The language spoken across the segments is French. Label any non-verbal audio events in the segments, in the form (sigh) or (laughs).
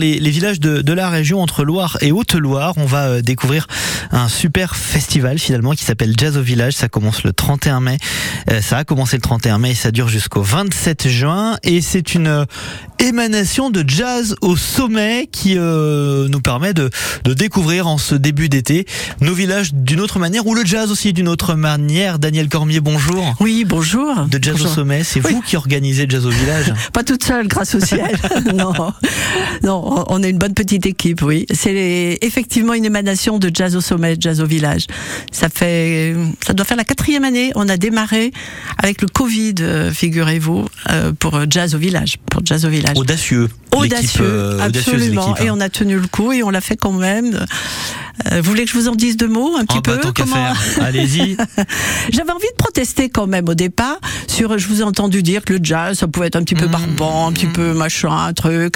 Les, les villages de, de, la région entre Loire et Haute-Loire, on va euh, découvrir un super festival finalement qui s'appelle Jazz au village. Ça commence le 31 mai. Euh, ça a commencé le 31 mai et ça dure jusqu'au 27 juin. Et c'est une euh, émanation de jazz au sommet qui euh, nous permet de, de découvrir en ce début d'été nos villages d'une autre manière ou le jazz aussi d'une autre manière. Daniel Cormier, bonjour. Oui, bonjour. De Jazz bonjour. au sommet, c'est Oui. vous qui organisez Jazz au village. (laughs) Pas toute seule, grâce au ciel. (laughs) non, non, on est une bonne petite équipe, oui. C'est effectivement une émanation de Jazz au sommet, Jazz au village. Ça fait, ça doit faire la quatrième année. On a démarré avec le Covid, euh, figurez-vous, euh, pour Jazz au village, pour Jazz au village. Audacieux. Audacieux, euh, absolument. l'équipe, hein. Et on a tenu le coup et on l'a fait quand même. Euh, vous voulez que je vous en dise deux mots un petit Oh, peu Comment- faire. Allez-y. (laughs) J'avais envie de protester quand même au départ sur. Je vous ai entendu dire que le jazz, ça pouvait être un petit peu Mmh. barbant, un petit peu machin, un truc.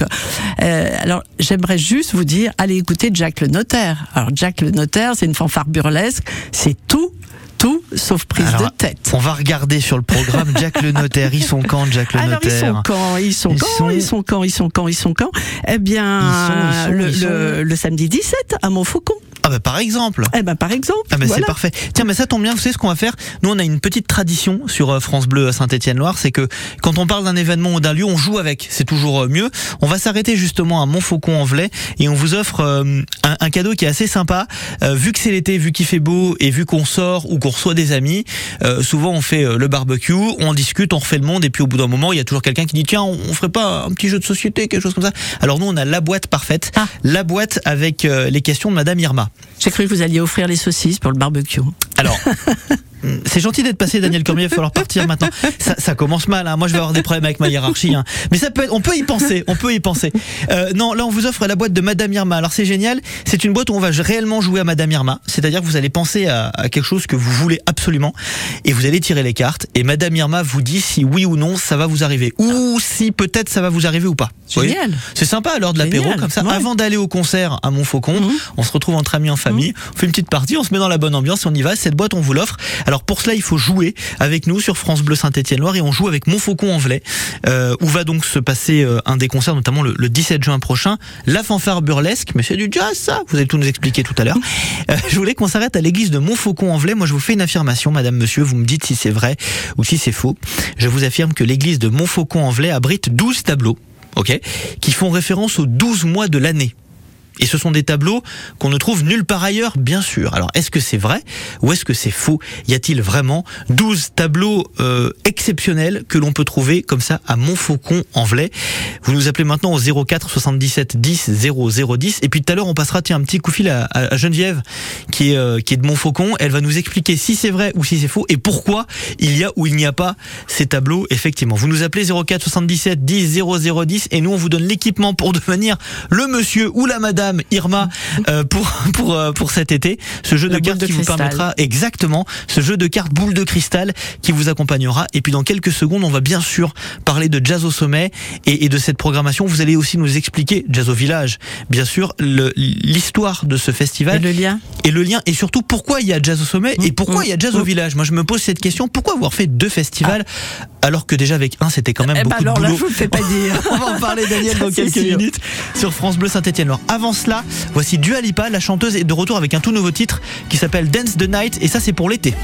Euh, alors j'aimerais juste vous dire, allez écouter Jack le notaire. Alors Jack le notaire, c'est une fanfare burlesque, c'est tout, tout sauf prise Alors, de tête. On va regarder sur le programme (laughs) Jack le notaire. Ils sont quand, Jack le Alors ils notaire sont quand Ils sont quand sont- Ils sont quand Ils sont quand Ils sont quand? Eh bien, Ils sont- ils sont- le, ils sont- le- le samedi 17 à Montfaucon. Ah bah par exemple. Eh ben par exemple. Ah bah voilà. c'est parfait. Tiens, mais ça tombe bien, vous savez ce qu'on va faire? Nous, on a une petite tradition sur euh, France Bleu à Saint-Étienne-Loire, c'est que quand on parle d'un événement ou d'un lieu, on joue avec. C'est toujours euh, mieux. On va s'arrêter justement à Montfaucon-en-Velay et on vous offre euh, un, un cadeau qui est assez sympa. Euh, vu que c'est l'été, vu qu'il fait beau et vu qu'on sort ou qu'on reçoit des amis, euh, souvent on fait le barbecue, on discute, on refait le monde et puis au bout d'un moment, il y a toujours quelqu'un qui dit tiens, on, on ferait pas un petit jeu de société, quelque chose comme ça. Alors nous, on a la boîte parfaite, Ah. la boîte avec les questions de Madame Irma. J'ai cru que vous alliez offrir les saucisses pour le barbecue. Alors, (laughs) c'est gentil d'être passé, Daniel Cormier. Il va falloir partir maintenant. (laughs) Ça, ça commence mal. Hein. Moi, je vais avoir des problèmes avec ma hiérarchie. Hein. Mais ça peut être. On peut y penser. On peut y penser. Euh, non, là, on vous offre la boîte de Madame Irma. Alors, c'est génial. C'est une boîte où on va réellement jouer à Madame Irma. C'est-à-dire que vous allez penser à, à quelque chose que vous voulez absolument et vous allez tirer les cartes. Et Madame Irma vous dit si oui ou non ça va vous arriver ou si peut-être ça va vous arriver ou pas. Génial. c'est sympa l'heure de l'apéro comme ça. ouais. Avant d'aller au concert à Montfaucon, Mhm. on se retrouve entre amis, en famille, on fait une petite partie, on se met dans la bonne ambiance, on y va. Boîte, on vous l'offre. Alors pour cela, il faut jouer avec nous sur France Bleu Saint-Étienne-Loire et on joue avec Montfaucon-en-Velay, euh, où va donc se passer euh, un des concerts, notamment le, le 17 juin prochain, la fanfare burlesque. Mais c'est du jazz, ça? Vous allez tout nous expliquer tout à l'heure. Euh, je voulais qu'on s'arrête à l'église de Montfaucon-en-Velay. Moi, je vous fais une affirmation, Madame, Monsieur. Vous me dites si c'est vrai ou si c'est faux. Je vous affirme que l'église de Montfaucon-en-Velay abrite 12 tableaux ok, qui font référence aux 12 mois de l'année. Et ce sont des tableaux qu'on ne trouve nulle part ailleurs, bien sûr. Alors, est-ce que c'est vrai ou est-ce que c'est faux? Y a-t-il vraiment 12 tableaux euh, exceptionnels que l'on peut trouver comme ça à Montfaucon en Velay? Vous nous appelez maintenant au 04 77 10 00 10. Et puis tout à l'heure, on passera tiens, un petit coup de fil à, Geneviève qui est, euh, qui est de Montfaucon. Elle va nous expliquer si c'est vrai ou si c'est faux et pourquoi il y a ou il n'y a pas ces tableaux, effectivement. Vous nous appelez 04 77 10 00 10 et nous, on vous donne l'équipement pour devenir le monsieur ou la madame Irma euh, pour, (laughs) pour, euh, pour cet été. Ce jeu La de cartes de qui vous cristal. permettra exactement ce jeu de cartes boule de cristal qui vous accompagnera. Et puis dans quelques secondes, on va bien sûr parler de Jazz au sommet et, et de cette programmation. Vous allez aussi nous expliquer Jazz au village, bien sûr, l'histoire de ce Et festival le lien et le lien et surtout pourquoi il y a Jazz au sommet et Mm, pourquoi mm, il y a Jazz au mm. village. Moi, je me pose cette question pourquoi avoir fait deux festivals alors que déjà avec un c'était quand même Eh ben beaucoup alors de là, je vous le fais pas dire. (laughs) On va en parler, Daniel, dans (laughs) quelques sûr. minutes sur France Bleu Saint-Etienne-Loire. Avant voici Dua Lipa, la chanteuse, est de retour avec un tout nouveau titre qui s'appelle Dance the Night, et ça, c'est pour l'été.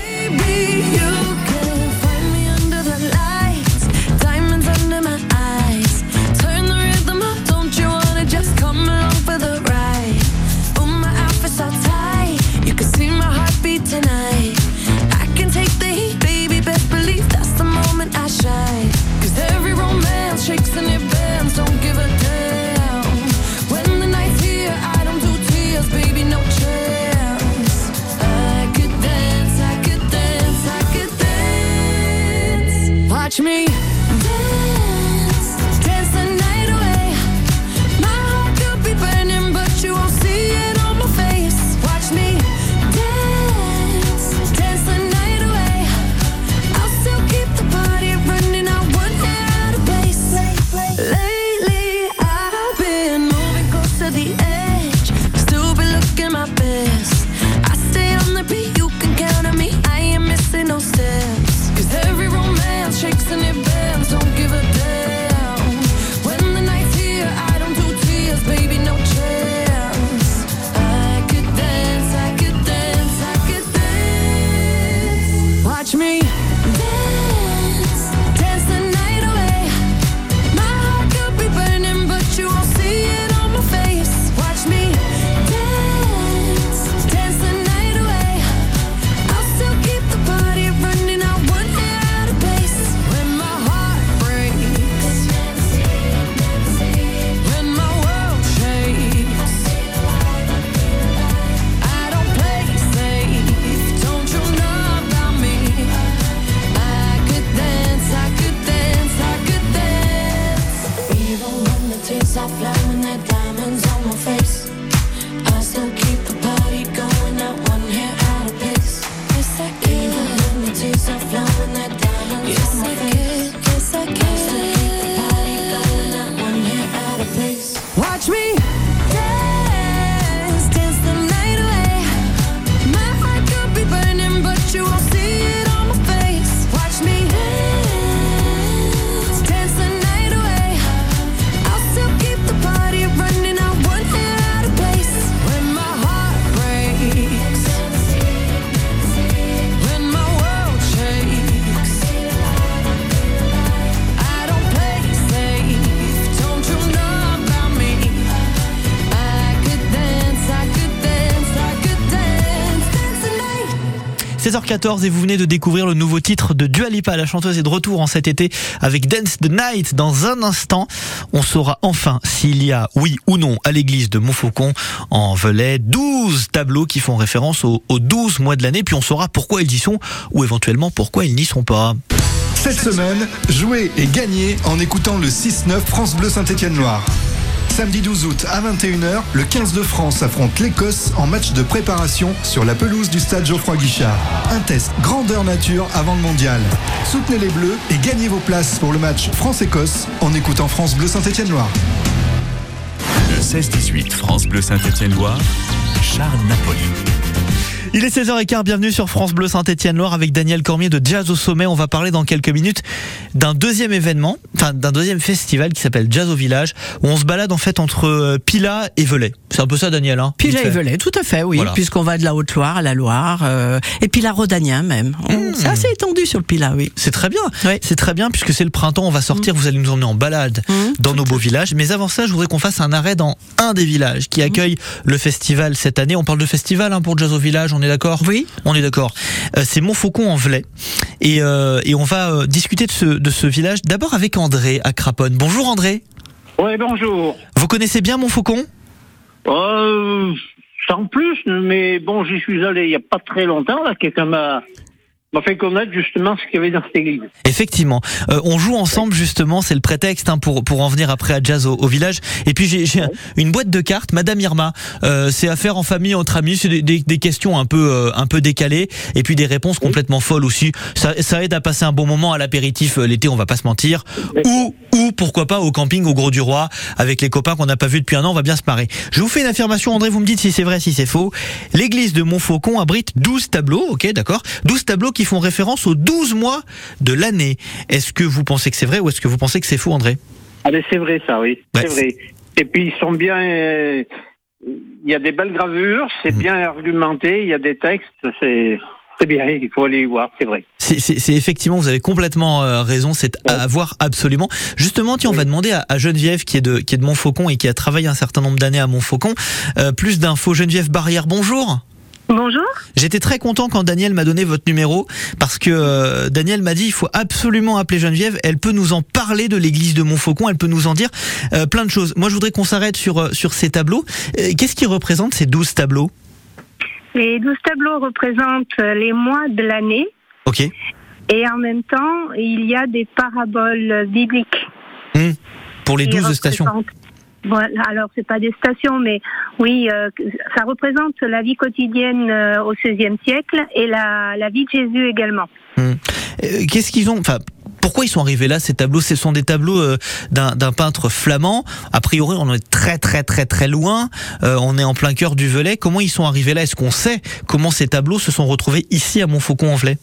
watch me. 16h14 et vous venez de découvrir le nouveau titre de Dua Lipa, la chanteuse est de retour en cet été avec Dance the Night. Dans un instant, on saura enfin s'il y a, oui ou non, à l'église de Montfaucon en Velay, 12 tableaux qui font référence aux, aux 12 mois de l'année, puis on saura pourquoi ils y sont ou éventuellement pourquoi ils n'y sont pas. Cette semaine, jouez et gagnez en écoutant le 6-9 France Bleu Saint-Étienne-Loire. Samedi 12 août à 21h, le 15 de France affronte l'Écosse en match de préparation sur la pelouse du stade Geoffroy Guichard. Un test grandeur nature avant le mondial. Soutenez les Bleus et gagnez vos places pour le match France-Écosse en écoutant France Bleu Saint-Étienne-Loire. Le 16-18 France Bleu Saint-Étienne-Loire, Charles Napoli. Il est 16h15, bienvenue sur France Bleu Saint-Étienne-Loire avec Daniel Cormier de Jazz au Sommet. On va parler dans quelques minutes d'un deuxième événement, enfin d'un deuxième festival qui s'appelle Jazz au Village, où on se balade en fait entre euh, Pila et Velay. C'est un peu ça Daniel, hein là, fait. Velay, tout à fait, oui, Voilà. puisqu'on va de la Haute-Loire à la Loire, euh, et puis la Rodanien même. Mmh. C'est assez étendu sur le Pila, oui. C'est très bien, Ouais. c'est très bien puisque c'est le printemps, on va sortir, vous allez nous emmener en balade Mmh. dans nos beaux villages. Mais avant ça, je voudrais qu'on fasse un arrêt dans un des villages qui accueille le festival cette année. On parle de festival hein, pour Jazz au Village, on est d'accord? Oui. On est d'accord. Euh, c'est Montfaucon en Velay. Et, euh, et on va euh, discuter de ce, de ce village d'abord avec André à Craponne. Bonjour André. Oui, bonjour. Vous connaissez bien Montfaucon? Euh, sans plus, mais bon, j'y suis allé il n'y a pas très longtemps. Là, quelqu'un m'a m'a fait connaître justement ce qu'il y avait dans cette église. Effectivement, Euh, on joue ensemble justement, c'est le prétexte hein, pour pour en venir après à jazz au, au village. Et puis j'ai une boîte de cartes, Madame Irma. Euh, c'est à faire en famille entre amis, c'est des, des, des questions un peu euh, un peu décalées et puis des réponses complètement folles aussi. Ça, ça aide à passer un bon moment à l'apéritif euh, l'été, on va pas se mentir. Ou ou pourquoi pas au camping au Gros du Roi avec les copains qu'on n'a pas vus depuis un an, on va bien se marrer. Je vous fais une affirmation, André, vous me dites si c'est vrai, si c'est faux. L'église de Montfaucon abrite 12 tableaux, ok, d'accord 12 tableaux qui font référence aux 12 mois de l'année. Est-ce que vous pensez que c'est vrai ou est-ce que vous pensez que c'est faux, André? Ah, c'est vrai, ça, oui. Ouais, c'est vrai. Et puis, ils sont bien. euh, Il y a des belles gravures, c'est Mhm. bien argumenté, il y a des textes, c'est. C'est bien, il faut aller y voir, c'est vrai. C'est- effectivement, vous avez complètement euh, raison, c'est à voir absolument. Justement, tiens, on va demander à, à Geneviève qui est de qui est de Montfaucon et qui a travaillé un certain nombre d'années à Montfaucon, euh, plus d'infos. Geneviève Barrière, bonjour. Bonjour. J'étais très content quand Daniel m'a donné votre numéro parce que euh, Daniel m'a dit il faut absolument appeler Geneviève. Elle peut nous en parler de l'église de Montfaucon. Elle peut nous en dire euh, plein de choses. Moi, je voudrais qu'on s'arrête sur euh, sur ces tableaux. Qu'est-ce qui représente ces 12 tableaux? Les douze tableaux représentent les mois de l'année Ok. et en même temps, il y a des paraboles bibliques. Pour les qui 12 stations. Voilà, alors c'est pas des stations, mais oui, euh, ça représente la vie quotidienne euh, au XVIe siècle et la, vie de Jésus également. Euh, Qu'est-ce qu'ils ont Enfin, pourquoi ils sont arrivés là ces tableaux? Ce sont des tableaux d'un peintre flamand. A priori, on est très très très très loin. On est en plein cœur du Velay. Comment ils sont arrivés là? Est-ce qu'on sait comment ces tableaux se sont retrouvés ici à Montfaucon-en-Velay?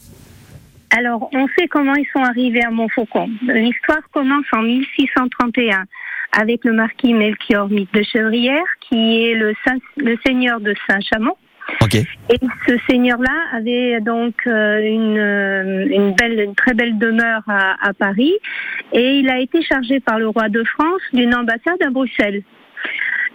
Alors, on sait comment ils sont arrivés à Montfaucon. L'histoire commence en 1631 avec le marquis Melchior de Chevrière, qui est le, saint- le seigneur de Saint-Chamond. Et ce seigneur-là avait donc euh, une, euh, une belle, une très belle demeure à, à Paris, et il a été chargé par le roi de France d'une ambassade à Bruxelles.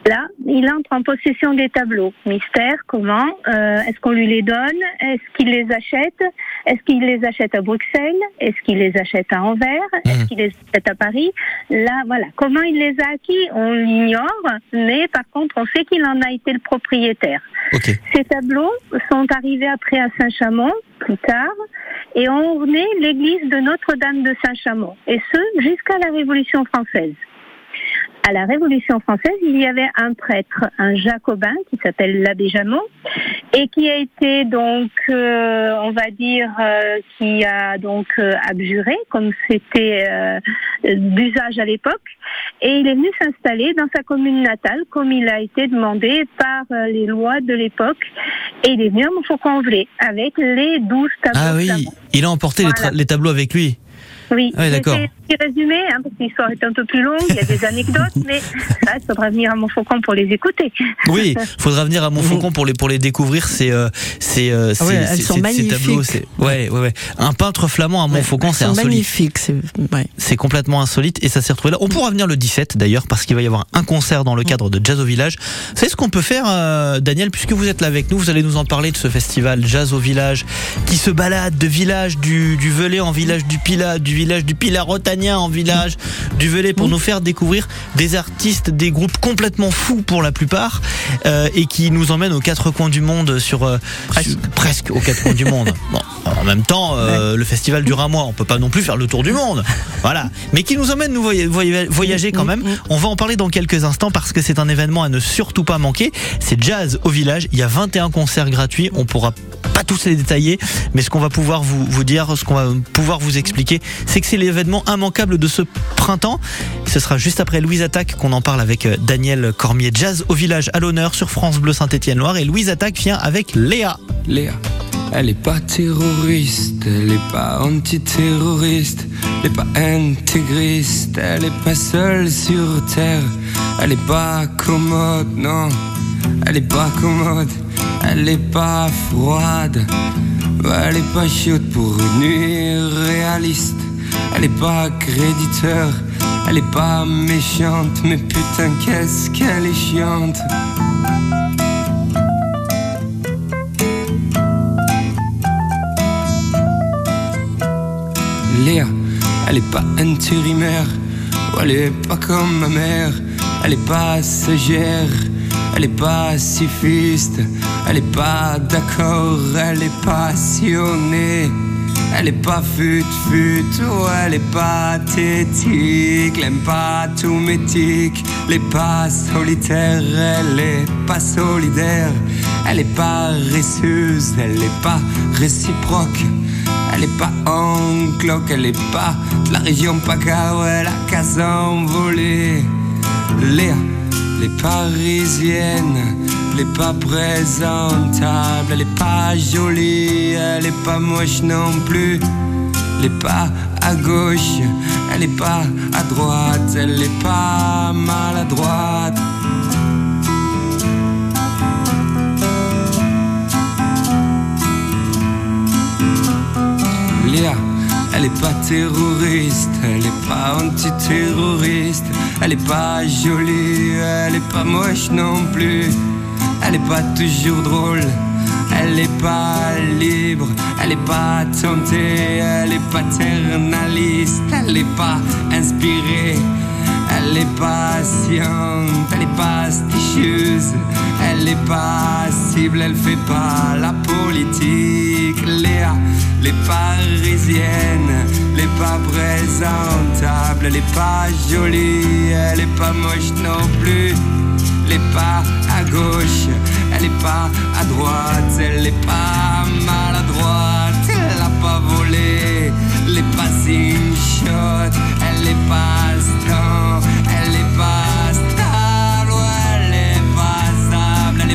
Là, il entre en possession des tableaux. Mystère, comment Euh, Est-ce qu'on lui les donne Est-ce qu'il les achète Est-ce qu'il les achète à Bruxelles Est-ce qu'il les achète à Anvers Est-ce Mhm. qu'il les achète à Paris? Là, voilà. Comment il les a acquis On l'ignore, mais par contre, on sait qu'il en a été le propriétaire. Ok. Ces tableaux sont arrivés après à Saint-Chamond, plus tard, et ont orné l'église de Notre-Dame de Saint-Chamond, et ce, jusqu'à la Révolution française. À la Révolution française, il y avait un prêtre, un jacobin, qui s'appelle l'abbé Jameau, et qui a été donc, euh, on va dire, euh, qui a donc euh, abjuré, comme c'était d'usage à l'époque, et il est venu s'installer dans sa commune natale, comme il a été demandé par les lois de l'époque, et il est venu à Montfaucon-en-Velay avec les douze tableaux Ah oui, il a emporté les tableaux avec lui. Oui, Ouais, d'accord. c'était petit résumé, hein, parce que l'histoire est un peu plus longue, il y a des anecdotes, (laughs) mais il faudra venir à Montfaucon pour les écouter. Oui, (laughs) faudra venir à Montfaucon pour les pour les découvrir. C'est c'est Ah ouais, c'est- elles c'est- sont ces- ces magnifiques. tableaux. c'est- Ouais, ouais, ouais. Un peintre flamand à Montfaucon, c'est insolite. c'est- ouais. C'est complètement insolite et ça s'est retrouvé là. On pourra venir le 17 d'ailleurs parce qu'il va y avoir un concert dans le cadre de Jazz au Village. C'est ce qu'on peut faire, euh, Daniel, puisque vous êtes là avec nous. Vous allez nous en parler de ce festival Jazz au Village qui se balade de village du, du Velay en village du Pilat, du village du rotanien en village du Velay pour nous faire découvrir des artistes, des groupes complètement fous pour la plupart euh, et qui nous emmènent aux quatre coins du monde sur, euh, sur- presque aux quatre coins du monde. (laughs) Bon, en même temps, euh, le festival dure un mois. On peut pas non plus faire le tour du monde. (laughs) Voilà. Mais qui nous emmène nous voy- voy- voyager quand même. On va en parler dans quelques instants parce que c'est un événement à ne surtout pas manquer. C'est Jazz au village. Il y a 21 concerts gratuits. On pourra pas tous les détailler, mais ce qu'on va pouvoir vous, dire, ce qu'on va pouvoir vous expliquer, c'est que c'est l'événement immanquable de ce printemps. Ce sera juste après Louise Attaque qu'on en parle avec euh, Daniel Cormier. Jazz au village à l'honneur sur France Bleu Saint-Étienne-Loire. Et Louise Attaque vient avec Léa. Léa, elle est pas terroriste, elle est pas antiterroriste, elle est pas intégriste, elle est pas seule sur terre, elle est pas commode, non, elle est pas commode, elle est pas froide, elle est pas chaude pour une nuit réaliste, elle est pas créditeur, elle est pas méchante, mais putain qu'est-ce qu'elle est chiante. Léa, elle est pas intérimaire, elle est pas comme ma mère, elle est pas sagère, elle est pacifiste, elle est pas d'accord, elle est passionnée. Elle est pas fut fut, oh, elle est pas tétique, elle aime pas tout métique, elle est pas solitaire, elle est pas solidaire, elle est pas récieuse, elle est pas réciproque. Elle est pas en cloque, elle est pas de la région PACA, ouais, la case envolée. Léa, les parisiennes, elle est pas présentable, elle est pas jolie, elle est pas moche non plus. Elle est pas à gauche, elle est pas à droite, elle est pas maladroite. Léa, elle est pas terroriste, elle est pas antiterroriste, elle est pas jolie, elle est pas moche non plus, elle est pas toujours drôle, elle est pas libre, elle est pas tentée, elle est paternaliste, elle est pas inspirée. Elle est patiente, elle est pasticheuse, elle est passible, elle fait pas la politique. Léa, les parisiennes, elle est pas présentable, elle est pas jolie, elle est pas moche non plus. Elle est pas à gauche, elle est pas à droite, elle est pas maladroite, elle a pas volé, elle est pas shot, elle est pas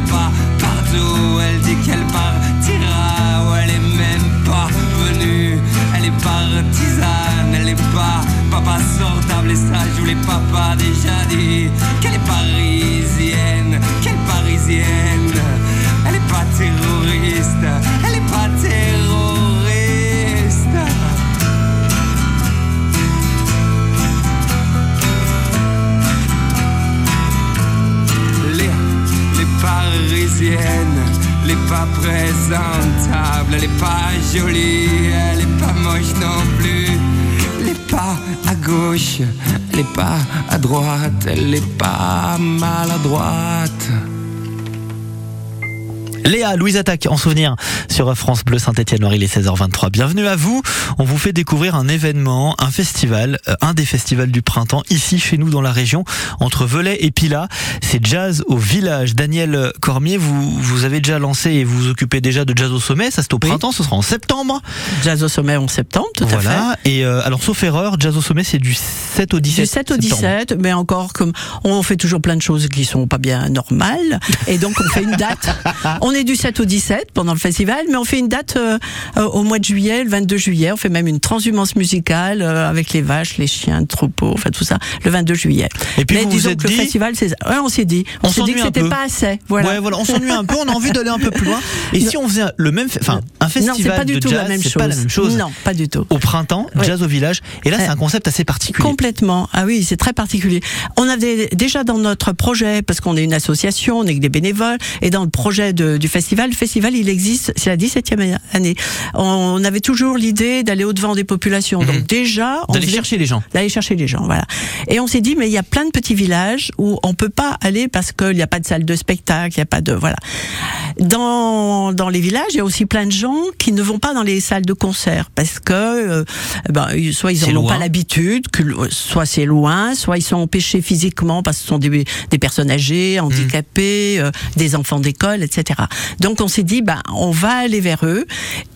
pas. Partout, elle dit qu'elle partira, ouais, elle est même pas venue, elle est partisane, elle est pas. Papa sortable et ça je vous l'ai papa déjà dit, qu'elle est parisienne, qu'elle parisienne, jolie, elle est pas moche non plus. Est pas à gauche, est pas à droite, est pas maladroite. Léa, Louise Attaque, en souvenir sur France Bleu Saint-Étienne-Loire, il est 16h23. Bienvenue à vous. On vous fait découvrir un événement, un festival, euh, un des festivals du printemps, ici chez nous dans la région, entre Velay et Pila. C'est Jazz au village. Daniel Cormier, vous, vous avez déjà lancé et vous vous occupez déjà de Jazz au sommet. Ça c'est au Oui. printemps, ce sera en septembre. Jazz au sommet en septembre, tout à fait. voilà. Et euh, alors, sauf erreur, Jazz au sommet, c'est du 7 au 17 Du 7 au septembre. 17, mais encore comme on fait toujours plein de choses qui sont pas bien normales, et donc on fait une date. (laughs) On est du 7 au 17 pendant le festival, mais on fait une date euh, euh, au mois de juillet, le 22 juillet. On fait même une transhumance musicale euh, avec les vaches, les chiens, le troupeau, enfin tout ça, le 22 juillet. Et puis mais vous êtes que dit- le festival, c'est ça. Ouais, on s'est dit. On, On s'est dit que c'était pas assez. Voilà. Ouais, voilà, on s'ennuie un peu, on a envie d'aller un peu plus loin. Et si on faisait le même, enfin, un festival non, c'est pas du de tout jazz, la même chose. pas la même chose. Non, pas du tout. Au printemps, Ouais. jazz au village. Et là, c'est un concept assez particulier. Complètement. Ah oui, c'est très particulier. On avait déjà dans notre projet, parce qu'on est une association, on est que des bénévoles, et dans le projet de- du festival, le festival, il existe, c'est la 17e année. On avait toujours l'idée d'aller au-devant des populations. Donc déjà, Mhm. D'aller chercher les gens. d'aller chercher les gens, voilà. Et on s'est dit, mais il y a plein de petits villages où on peut pas aller parce qu'il n'y a pas de salle de spectacle, il n'y a pas de, voilà. Dans, dans les villages, il y a aussi plein de gens qui ne vont pas dans les salles de concert parce que, euh, ben, soit ils n'en ont pas l'habitude, le- soit c'est loin, soit ils sont empêchés physiquement parce que ce sont des, des personnes âgées, handicapées, euh, des enfants d'école, etc. Donc on s'est dit, ben, on va aller vers eux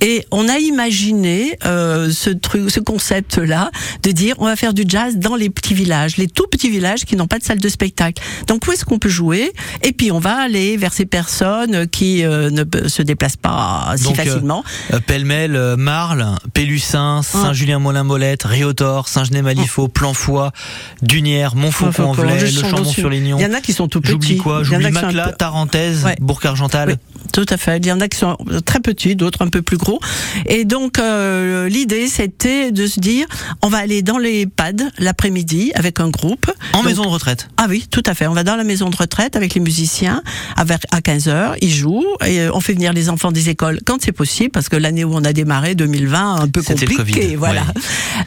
et on a imaginé euh, ce truc, ce concept-là de dire on va faire du jazz dans les petits villages, les tout petits villages qui n'ont pas de salle de spectacle. Donc où est-ce qu'on peut jouer? Et puis on va aller vers ces personnes qui euh, ne se déplacent pas si Donc, euh, facilement. Euh, Pêle-mêle, Marle, Pélussin, Saint-Julien-Molin-Molette, Riotor, Saint-Genès-Malifaux, Planfoy, Dunière, Montfaucon-en-Velay, le Chambon-sur-Lignon. Il y en a qui sont tout petits. J'oublie quoi J'oublie peu- Tarentaise, Ouais. Bourg-Argental. Oui, tout à fait. Il y en a qui sont très petits, d'autres un peu plus gros. Et donc euh, l'idée c'était de se dire on va aller dans les pads l'après-midi avec un groupe. En Donc- maison de retraite. Ah oui, tout à fait. On va dans la maison de retraite avec les musiciens avec, à 15h, ils jouent et euh, on fait venir les enfants des écoles quand c'est possible parce que l'année où on a démarré 2020 un peu C'était le compliqué, Covid, (laughs) voilà.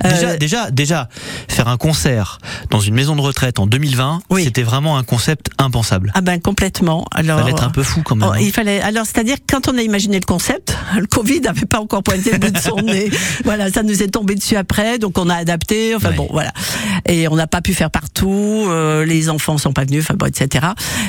Euh, déjà, déjà, faire un concert dans une maison de retraite en 2020, Oui. c'était vraiment un concept impensable. ah ben complètement. Alors Fallait être un peu fou quand même. Oh, hein. il fallait. Alors, c'est-à-dire quand on a imaginé le concept, (laughs) le Covid n'avait pas encore pointé le bout de son nez. (laughs) Voilà, ça nous est tombé dessus après, donc on a adapté. Enfin Ouais. bon, voilà. Et on n'a pas pu faire partout. euh, les enfants sont pas venus, enfin bon, etc.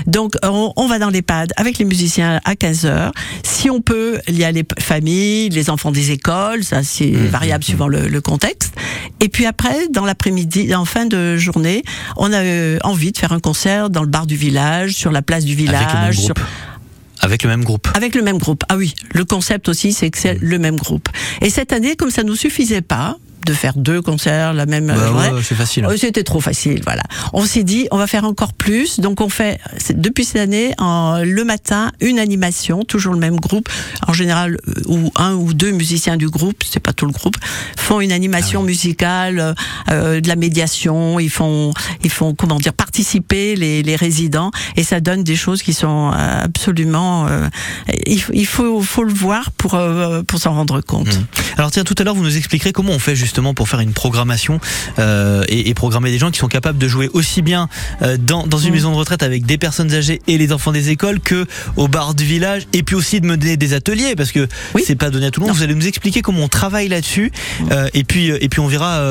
Donc on, on va dans l'EHPAD avec les musiciens à 15 heures. Si on peut, il y a les familles, les enfants des écoles. Ça, c'est Mmh, variable suivant le, le contexte. Et puis après, dans l'après-midi, en fin de journée, on a euh, envie de faire un concert dans le bar du village, sur la place du village. Avec le même sur- groupe. Avec le même groupe. avec le même groupe. Ah oui, le concept aussi, c'est que c'est le même groupe. Et cette année, comme ça nous suffisait pas de faire deux concerts la même Bah journée, ouais, c'est facile. euh, C'était trop facile, voilà. On s'est dit, on va faire encore plus. Donc on fait, depuis cette année, en, le matin, une animation, toujours le même groupe. En général, euh, ou un ou deux musiciens du groupe, c'est pas tout le groupe, font une animation Ah musicale, euh, euh, de la médiation. Ils font, ils font, comment dire, participer les, les résidents, et ça donne des choses qui sont euh, absolument. euh, il, faut- il faut, faut le voir pour euh, pour s'en rendre compte. Mmh. Alors tiens, tout à l'heure, vous nous expliquerez comment on fait justement pour faire une programmation euh, et, et programmer des gens qui sont capables de jouer aussi bien euh, dans, dans une Mm. maison de retraite avec des personnes âgées et les enfants des écoles que au bar du village et puis aussi de mener des ateliers parce que Oui. c'est pas donné à tout le monde. Vous allez nous expliquer comment on travaille là-dessus euh, et puis et puis on verra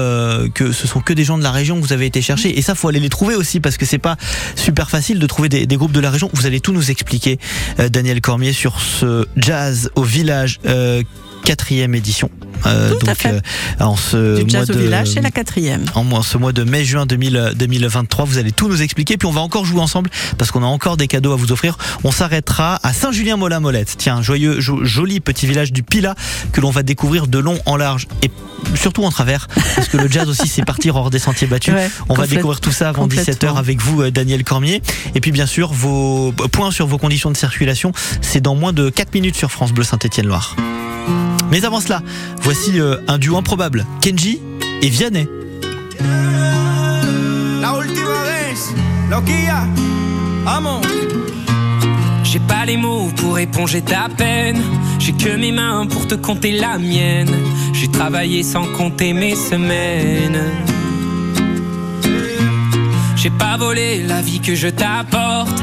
que ce sont que des gens de la région que vous avez été chercher et ça faut aller les trouver aussi parce que c'est pas super facile de trouver des, des groupes de la région. Vous allez tout nous expliquer, Daniel Cormier, sur ce jazz au village. Quatrième édition. Euh, à donc, fait. euh, en ce Du mois de- village, c'est la quatrième. en ce mois de mai-juin 2000 2023. Vous allez tout nous expliquer, puis on va encore jouer ensemble parce qu'on a encore des cadeaux à vous offrir. On s'arrêtera à Saint-Julien-Molin-Molette. Tiens, joyeux, jo- joli petit village du Pila que l'on va découvrir de long en large et surtout en travers parce que le jazz aussi c'est partir hors des sentiers battus. Ouais, on va découvrir tout ça avant 17h complètement. avec vous, euh, Daniel Cormier. Et puis bien sûr, vos points sur vos conditions de circulation, c'est dans moins de 4 minutes sur France Bleu Saint-Étienne-Loire. Mais avant cela, voici euh, un duo improbable, Kenji et Vianney. La última vez, loquilla, amo. J'ai pas les mots pour éponger ta peine. J'ai que mes mains pour te compter la mienne. J'ai travaillé sans compter mes semaines. J'ai pas volé la vie que je t'apporte.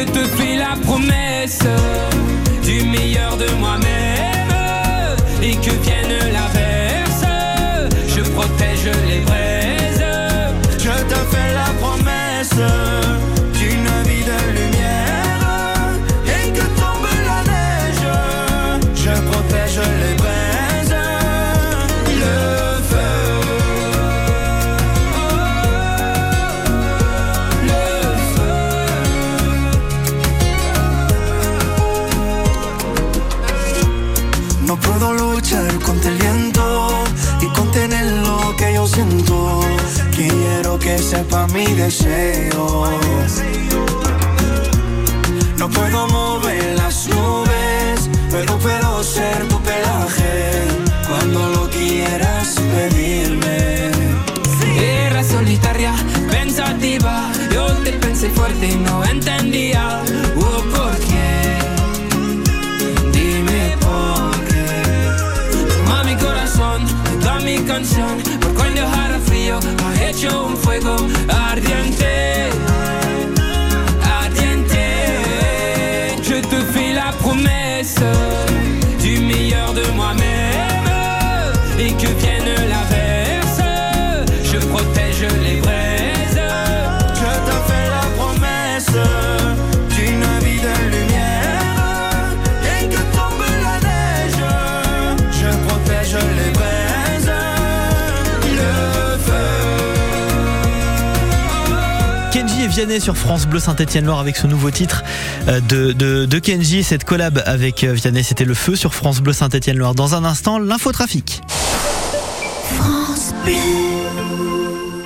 je te fais la promesse du meilleur de moi-même. Et que vienne sepa mi deseo. No puedo mover las nubes, pero puedo ser tu pelaje cuando lo quieras pedirme. Era solitaria, pensativa. Yo te pensé fuerte y no entendía. Oh, ¿por qué? Dime por qué. Toma mi corazón, toda mi canción. Por cuando hará frío, ha hecho un fuego Vianney sur France Bleu Saint-Étienne-Loire avec ce nouveau titre euh, de, de, Kenji. Cette collab avec euh, Vianney, c'était le feu sur France Bleu Saint-Étienne-Loire. Dans un instant, l'infotrafic.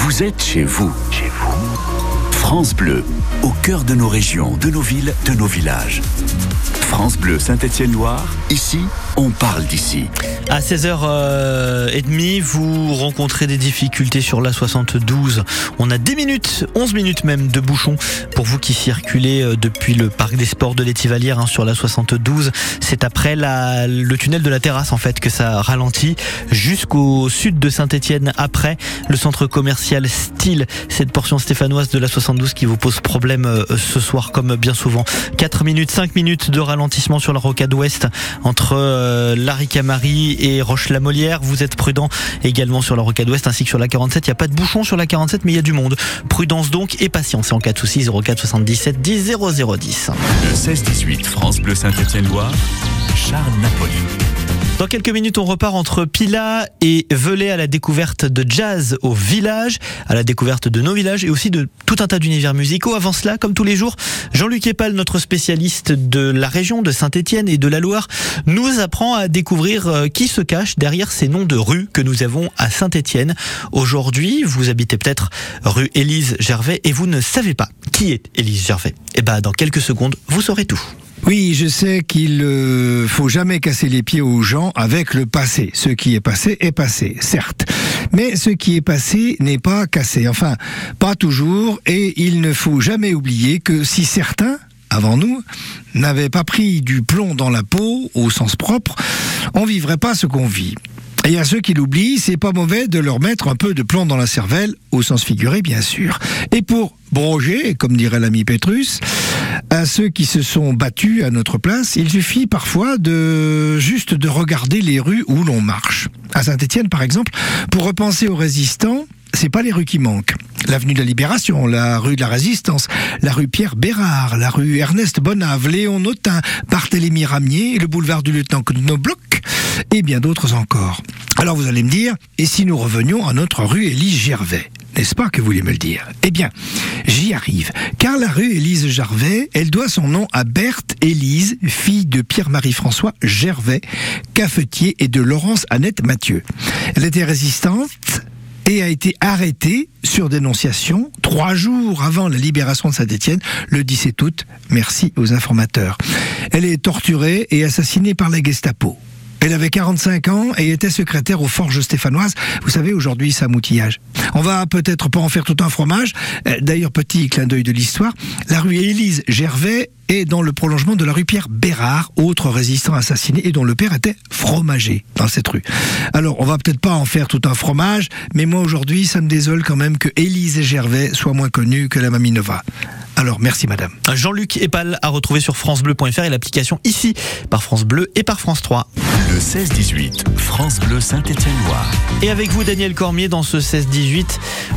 Vous êtes chez vous. Chez vous. France Bleu, au cœur de nos régions, de nos villes, de nos villages. France Bleu Saint-Étienne-Loire, ici, on parle d'ici. À 16h30, vous rencontrez des difficultés sur la 72. On a 10 minutes, 11 minutes même de bouchons pour vous qui circulez euh, depuis le parc des sports de l'Étivalière hein, sur la 72. C'est après le tunnel de la terrasse en fait que ça ralentit jusqu'au sud de Saint-Étienne après le centre commercial Style. Cette portion stéphanoise de la 72 qui vous pose problème euh, ce soir comme bien souvent. 4 minutes, 5 minutes de ralentissement sur la rocade ouest entre euh, Laricamari et Roche-la-Molière. Vous êtes prudent également sur la rocade ouest ainsi que sur la 47. Il n'y a pas de bouchon sur la 47 mais il y a du monde. Prudence donc et patience. Et en cas de soucis 04 77 10 0010. Le 16-18 France Bleu Saint-Étienne-Loire, Charles Napoli. Dans quelques minutes, on repart entre Pila et Velay à la découverte de jazz au village, à la découverte de nos villages et aussi de tout un tas d'univers musicaux. Avant cela, comme tous les jours, Jean-Luc Epal, notre spécialiste de la région de Saint-Étienne et de la Loire, nous apprend à découvrir euh, qui se cache derrière ces noms de rues que nous avons à Saint-Étienne. Aujourd'hui, vous habitez peut-être rue Élise Gervais et vous ne savez pas qui est Élise Gervais. Eh ben, dans quelques secondes, vous saurez tout. Oui, je sais qu'il euh, faut jamais casser les pieds aux gens avec le passé. Ce qui est passé est passé, certes. Mais ce qui est passé n'est pas cassé. Enfin, pas toujours. Et il ne faut jamais oublier que si certains, avant nous, n'avaient pas pris du plomb dans la peau, au sens propre, on vivrait pas ce qu'on vit. Et à ceux qui l'oublient, c'est pas mauvais de leur mettre un peu de plomb dans la cervelle, au sens figuré bien sûr. Et pour broger, comme dirait l'ami Pétrus, à ceux qui se sont battus à notre place, il suffit parfois de juste de regarder les rues où l'on marche. À Saint-Étienne, par exemple, pour repenser aux résistants, c'est pas les rues qui manquent. L'avenue de la Libération, la rue de la Résistance, la rue Pierre Bérard, la rue Ernest Bonave, Léon Notin, Barthélemy Ramier, le boulevard du lieutenant Knobloch et bien d'autres encore. Alors vous allez me dire, et si nous revenions à notre rue Élise Gervais? N'est-ce pas que vous voulez me le dire? Eh bien, j'y arrive. Car la rue Élise Gervais, elle doit son nom à Berthe Élise, fille de Pierre-Marie François Gervais, cafetier, et de Laurence Annette Mathieu. Elle était résistante et a été arrêtée sur dénonciation trois jours avant la libération de Saint-Étienne, le 17 août. Merci aux informateurs. Elle est torturée et assassinée par la Gestapo. Elle avait 45 ans et était secrétaire aux forges stéphanoises. Vous savez, aujourd'hui, ça moutillage. On va peut-être pas en faire tout un fromage. Euh, D'ailleurs, petit clin d'œil de l'histoire, la rue Élise Gervais est dans le prolongement de la rue Pierre Bérard, autre résistant assassiné et dont le père était fromager dans cette rue. Alors, on va peut-être pas en faire tout un fromage, mais moi aujourd'hui, ça me désole quand même que Élise Gervais soit moins connue que la Mamie Nova. Alors merci madame. Jean-Luc Epal à retrouver sur francebleu.fr et l'application ici par France Bleu et par France 3. Le 16-18, France Bleu Saint-Étienne-Loire. Et avec vous, Daniel Cormier, dans ce 16-18,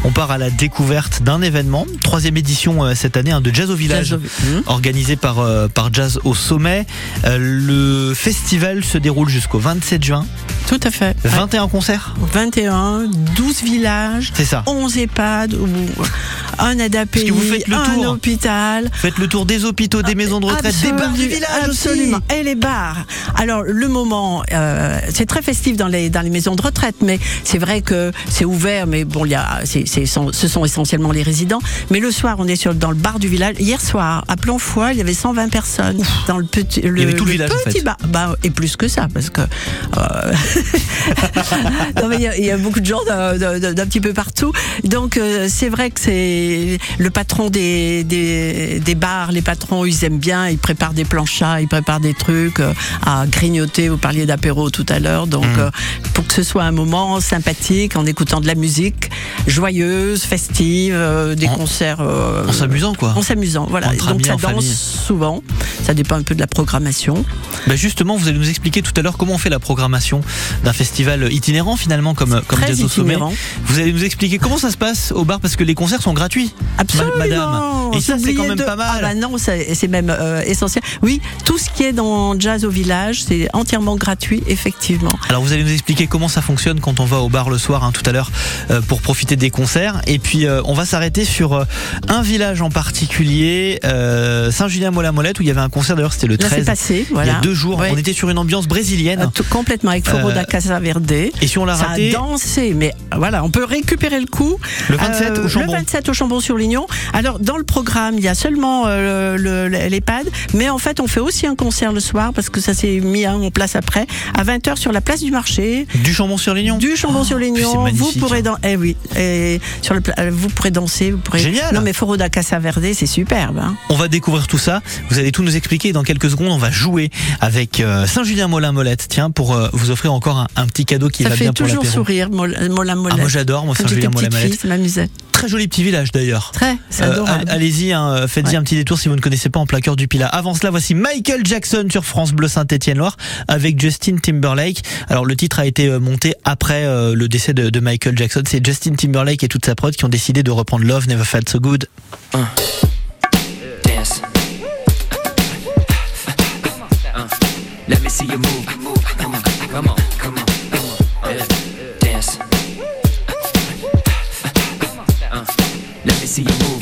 on part à la découverte d'un événement, troisième édition euh, cette année hein, de Jazz au Village, Jazz au- organisé par, euh, par Jazz au Sommet. Euh, le festival se déroule jusqu'au 27 juin. Tout à fait. 21 concerts 21, 12 villages, C'est ça. 11 EHPAD, ou un ADAPI, que vous faites le un tour. Faites le tour des hôpitaux, des maisons de retraite, des bars du village aussi. Absolument. Et les bars. Alors, le moment, euh, c'est très festif dans les, dans les maisons de retraite, mais c'est vrai que c'est ouvert, mais bon, il y a, ce sont essentiellement les résidents. Mais le soir, on est sur, dans le bar du village. Hier soir, à Planfoy, il y avait 120 personnes dans le petit, le, y avait tout le village, en petit fait. bar. Bah, et plus que ça, parce que, euh, (laughs) non, mais il y a- il y, a beaucoup de gens d'un, petit peu partout. Donc euh, c'est vrai que c'est le patron des, des, des bars, les patrons, ils aiment bien, ils préparent des planchas, ils préparent des trucs euh, à grignoter. Vous parliez d'apéro tout à l'heure, donc Mmh. euh, pour que ce soit un moment sympathique, en écoutant de la musique joyeuse, festive, euh, des En- concerts. En s'amusant, quoi. en s'amusant, voilà. Entre donc amis, ça en danse famille. souvent. Ça dépend un peu de la programmation. Bah justement, vous allez nous expliquer tout à l'heure comment on fait la programmation d'un festival itinérant finalement comme, comme Jazz au Sommet. Vous allez nous expliquer comment ça se passe au bar parce que les concerts sont gratuits. Absolument. Ma- madame. Et ça, c'est quand même de- pas mal. Ah bah non, c'est même euh, essentiel. Oui, tout ce qui est dans Jazz au village, c'est entièrement gratuit, effectivement. Alors vous allez nous expliquer comment ça fonctionne quand on va au bar le soir hein, tout à l'heure euh, pour profiter des concerts. Et puis euh, on va s'arrêter sur un village en particulier, Saint-Julien-Molin-Molette, où il y avait un concert d'ailleurs, c'était le Là, 13. c'est passé, Il y voilà. a deux jours, Ouais. on était sur une ambiance brésilienne. Tout- complètement avec Foro da Casa Verde. Et si on l'a Ça raté, a dansé, mais voilà, on peut récupérer le coup. Le 27 au Chambon. Le 27 au Chambon-sur-Lignon. Alors, dans le programme, il y a seulement euh, le- le- l'EHPAD, mais en fait, on fait aussi un concert le soir, parce que ça s'est mis hein, en place après, à 20h sur la place du marché. du Chambon-sur-Lignon. Du Oh, Chambon-sur-Lignon, vous magnifique, pourrez hein. dan- eh oui, et sur le euh, vous pourrez danser, vous pourrez. Génial. Non mais Foro da Casa Verde, c'est superbe. Hein. On va découvrir tout ça. Vous allez tout nous expliquer. Dans quelques secondes, on va jouer avec euh, Saint-Julien-Molin-Molette. Tiens, pour euh, vous offrir encore un, un petit cadeau qui ça va fait bien pour toujours l'apéro. sourire, Molin Molin. Ah, moi j'adore, moi petite Saint-Julien-Molin-Molette. fille, ça m'amusait. Très joli petit village d'ailleurs. Très, c'est Euh, adorable. all- Allez-y, hein, faites-y Ouais. un petit détour si vous ne connaissez pas en plein cœur du Pilat. Avant cela, voici Michael Jackson sur France Bleu Saint-Étienne-Loire avec Justin Timberlake. Alors le titre a été euh, monté après euh, le décès de, de Michael Jackson. C'est Justin Timberlake et toute sa prod qui ont décidé de reprendre Love Never Felt So Good. Dance. Uh, let me see you move. See you move.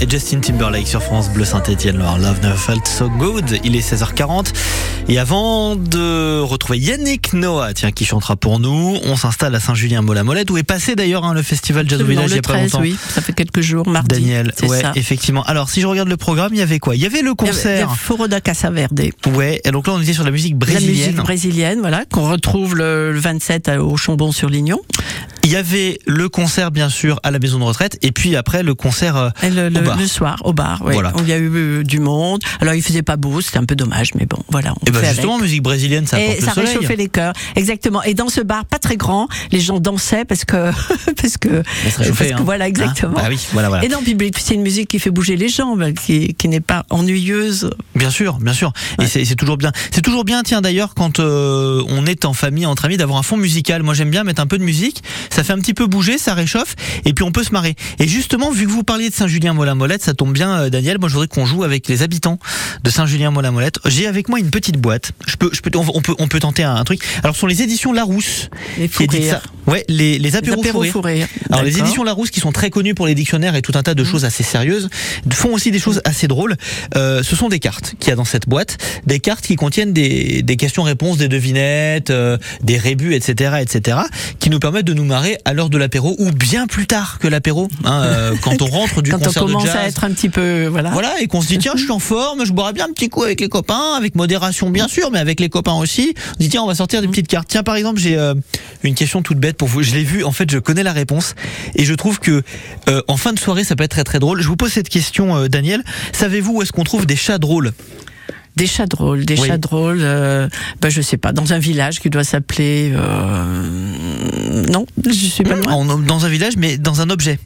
Et Justin Timberlake sur France Bleu Saint-Étienne-Loire. Love never felt so good. Il est 16h40. Et avant de retrouver Yannick Noah, tiens, qui chantera pour nous, on s'installe à Saint-Julien-Mola-Molette, où est passé d'ailleurs hein, le festival Jazz au Village il y le a pas 13, longtemps. oui, ça fait quelques jours, mardi. Daniel, ouais, ça. effectivement. Alors, si je regarde le programme, il y avait quoi? Il y avait le concert. il y avait Foro da Casa Verde. Ouais, et donc là, on était sur la musique La brésilienne. musique brésilienne, voilà, qu'on retrouve le, le 27 à- au Chambon-sur-Lignon. Il y avait le concert, bien sûr, à la maison de retraite, et puis après, le concert euh, le, le- bar. le soir, au bar, oui. Voilà. Il y a eu euh, du monde. Alors, il faisait pas beau, c'était un peu dommage, mais bon, voilà. On Et ben fait justement, avec. musique brésilienne, ça et ça le soleil. réchauffait les cœurs, exactement. Et dans ce bar, pas très grand, les gens dansaient parce que, (laughs) parce que, parce que hein. voilà, exactement. Hein bah oui, voilà, voilà. Et dans Public, c'est une musique qui fait bouger les jambes, qui, qui n'est pas ennuyeuse. Bien sûr, bien sûr. Et c'est toujours bien. C'est toujours bien, tiens, d'ailleurs, quand euh, on est en famille, entre amis, d'avoir un fond musical. Moi, j'aime bien mettre un peu de musique. Ça fait un petit peu bouger, ça réchauffe, et puis on peut se marrer. Et justement, vu que vous parliez de Saint-Julien-Molin-Molette, ça tombe bien, euh, Daniel. Moi, je voudrais qu'on joue avec les habitants de Saint-Julien-Molin-Molette. J'ai avec moi une petite boîte. Je peux, je peux, on peut, on peut tenter un, un truc. Alors, ce sont les éditions Larousse. Les qui ça. Ouais, les, les apéros, apéros fou rire. fou rire. Alors les éditions Larousse qui sont très connues pour les dictionnaires et tout un tas de choses assez sérieuses font aussi des choses assez drôles. Euh, ce sont des cartes qu'il y a dans cette boîte, des cartes qui contiennent des, des questions-réponses, des devinettes, euh, des rébus, etc., etc., qui nous permettent de nous marrer à l'heure de l'apéro ou bien plus tard que l'apéro, hein, euh, quand on rentre du (laughs) concert de commence jazz. à être un petit peu, voilà. Voilà, et qu'on se dit, tiens, je suis en forme, je boirai bien un petit coup avec les copains, avec modération bien sûr, mais avec les copains aussi. On se dit, tiens, on va sortir des petites cartes. Tiens, par exemple, j'ai euh, une question toute bête pour vous. Je l'ai vue, en fait, je connais la réponse, et je trouve que euh, en fin de soirée, ça peut être très très drôle. Je vous pose cette question, euh, Daniel. Savez-vous où est-ce qu'on trouve des chats drôles? Des chats drôles, des Oui. chats drôles, euh, ben je sais pas, dans un village qui doit s'appeler. euh, non, je suis pas loin. En- Dans un village, mais dans un objet.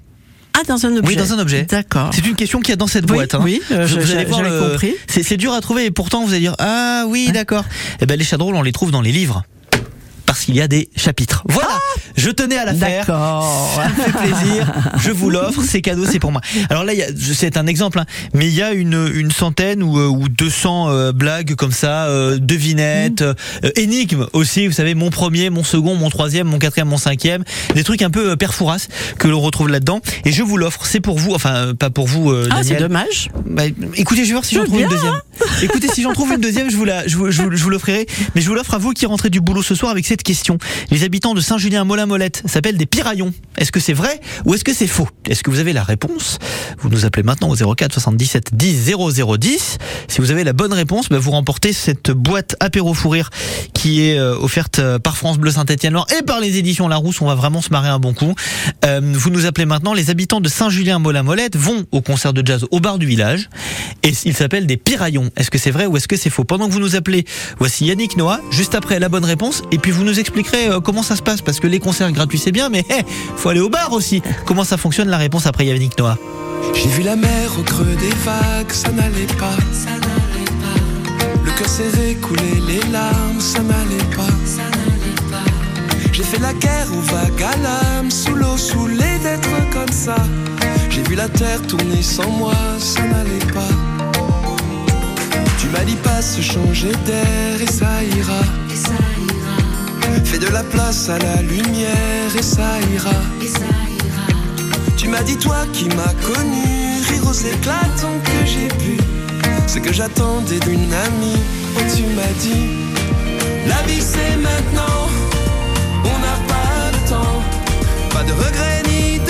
Ah, dans un objet. Oui, dans un objet. D'accord. C'est une question qu'il y a dans cette Oui, boîte. hein. oui, euh, je- vous allez voir j'avais le- compris. C'est dur à trouver et pourtant vous allez dire ah oui d'accord. Eh ben les chats drôles on les trouve dans les livres parce qu'il y a des chapitres. Voilà. je tenais à la faire. Ah D'accord. Ça me fait plaisir. Je vous l'offre. C'est cadeau, c'est pour moi. Alors là, c'est un exemple, hein, mais il y a une, une centaine ou, euh, ou 200 euh, blagues comme ça, euh, devinettes, euh, énigmes aussi. Vous savez, mon premier, mon second, mon troisième, mon quatrième, mon cinquième, des trucs un peu perfouraces que l'on retrouve là-dedans. Et je vous l'offre. C'est pour vous, enfin pas pour vous, Ah, c'est dommage. Bah, écoutez, je vais voir si j'en Je trouve une deuxième. Écoutez, si j'en trouve une deuxième, je vous la, je vous, je vous- je vous l'offrirai. Mais je vous l'offre à vous qui rentrez du boulot ce soir avec cette question. Les habitants de Saint-Julien-Molin-Molette s'appellent des piraillons. Est-ce que c'est vrai ou est-ce que c'est faux? Est-ce que vous avez la réponse? Vous nous appelez maintenant au 04 77 10 0010. Si vous avez la bonne réponse, bah, vous remportez cette boîte apéro fou rire qui est euh, offerte euh, par France Bleu Saint-Étienne-Loire et par les éditions Larousse. On va vraiment se marrer un bon coup. Euh, vous nous appelez maintenant. Les habitants de Saint-Julien-Molin-Molette vont au concert de jazz au bar du village et ils s'appellent des piraillons. Est-ce que c'est vrai ou est-ce que c'est faux? Pendant que vous nous appelez, voici Yannick Noah, juste après la bonne réponse, et puis vous nous expliquerez euh, comment ça se passe, parce que les concerts gratuits c'est bien, mais hey, faut aller au bar aussi. Comment ça fonctionne la réponse après Yannick Noah? J'ai vu la mer au creux des vagues, ça n'allait pas. Le cœur serré, couler les larmes, ça n'allait pas. J'ai fait la guerre aux vagues à l'âme, sous l'eau, saoulé d'être comme ça. J'ai vu la terre tourner sans moi, ça n'allait pas. Tu m'as dit pas se changer d'air et ça ira. Fais de la place à la lumière et ça ira. Tu m'as dit toi qui m'as connu, rire aux éclatants que j'ai pu. Ce que j'attendais d'une amie, oh tu m'as dit, la vie c'est maintenant, on n'a pas le temps, pas de regrets ni de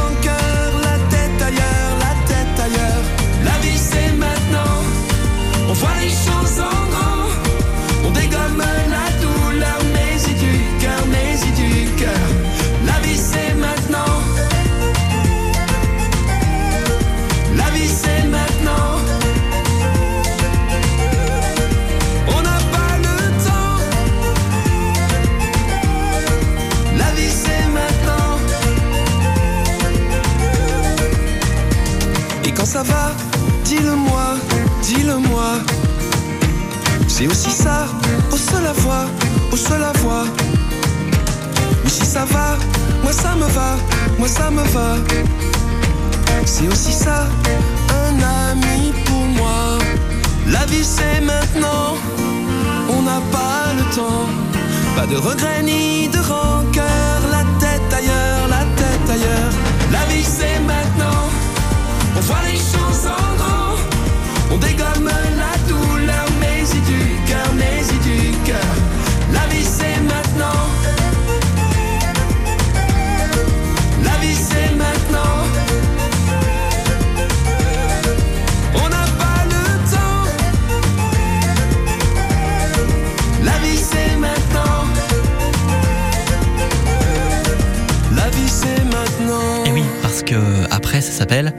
C'est aussi ça, au seul à voir, au seul à voir. Mais si ça va, moi ça me va, moi ça me va. C'est aussi ça, un ami pour moi. La vie c'est maintenant, on n'a pas le temps. Pas de regrets ni de rancœur, la tête ailleurs, la tête ailleurs. La vie c'est maintenant, on voit les choses en grand. On dégomme s'appelle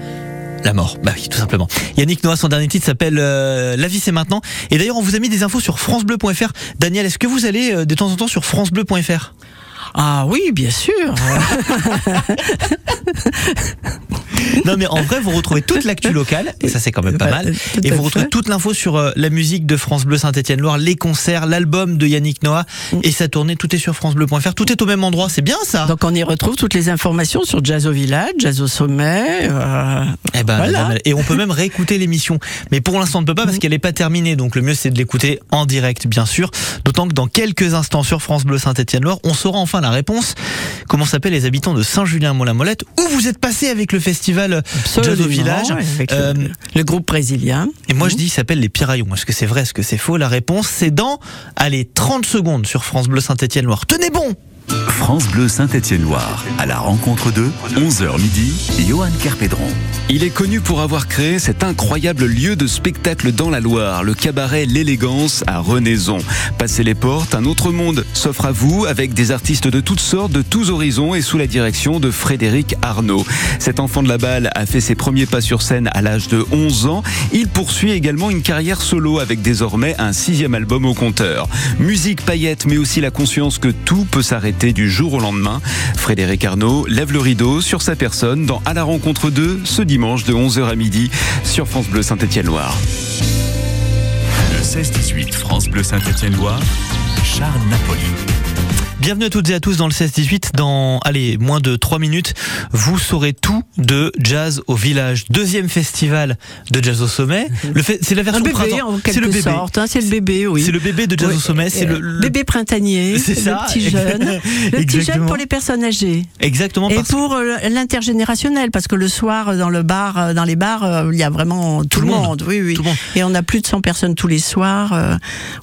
la mort. Bah oui, tout simplement. Yannick Noah, son dernier titre s'appelle euh, La vie c'est maintenant. Et d'ailleurs, on vous a mis des infos sur francebleu.fr. Daniel, est-ce que vous allez euh, de temps en temps sur francebleu.fr Ah oui, bien sûr. (laughs) Non mais en vrai, vous retrouvez toute l'actu locale, et ça c'est quand même pas mal. Et vous retrouvez toute l'info sur euh, la musique de France Bleu Saint-Étienne-Loire, les concerts, l'album de Yannick Noah et sa tournée. Tout est sur francebleu.fr. Tout est au même endroit. C'est bien ça. Donc on y retrouve toutes les informations sur Jazz au village, Jazz au sommet. euh, Eh ben, Voilà. et on peut même réécouter l'émission. Mais pour l'instant, on ne peut pas parce qu'elle n'est pas terminée. Donc le mieux, c'est de l'écouter en direct, bien sûr. D'autant que dans quelques instants sur France Bleu Saint-Étienne-Loire, on saura enfin la réponse. Comment s'appellent les habitants de Saint-Julien-Molin-Molette? Où vous êtes passé avec le festival? Jazz au Absolument, Village le- Euh, le groupe brésilien. Et moi, je dis, il s'appelle les Piraillons. Est-ce que c'est vrai? Est-ce que c'est faux? La réponse, c'est dans, allez, 30 secondes sur France Bleu Saint-Étienne-Loire. Tenez bon France Bleu Saint-Étienne-Loire. À la rencontre de 11h midi, Johan Kerpédron. Il est connu pour avoir créé cet incroyable lieu de spectacle dans la Loire, le cabaret L'Élégance à Renaison. Passez les portes, un autre monde s'offre à vous avec des artistes de toutes sortes, de tous horizons et sous la direction de Frédéric Arnaud. Cet enfant de la balle a fait ses premiers pas sur scène à l'âge de 11 ans. Il poursuit également une carrière solo avec désormais un sixième album au compteur. Musique paillette, mais aussi la conscience que tout peut s'arrêter du jour au lendemain. Frédéric Arnaud lève le rideau sur sa personne dans À la rencontre 2 ce dimanche de 11h à midi sur France Bleu Saint-Étienne-Loire. Le 16-18 France Bleu Saint-Étienne-Loire, Charles Napoli. Bienvenue à toutes et à tous dans le 16-18. Dans, allez, moins de 3 minutes, vous saurez tout de Jazz au Village. Deuxième festival de Jazz au Sommet. Le fait- c'est la version bébé, printemps. en C'est le bébé. sorte. hein, c'est le bébé, oui. C'est le bébé de Jazz Oui. au Sommet. C'est Euh, le, le- bébé printanier. (laughs) C'est ça. Le (laughs) petit jeune. Le petit jeune pour les personnes âgées. Exactement. Et parce pour euh, l'intergénérationnel, parce que le soir, dans le bar, euh, dans les bars, euh, il y a vraiment tout, le monde. Oui, oui. Et on a plus de 100 personnes tous les soirs. euh,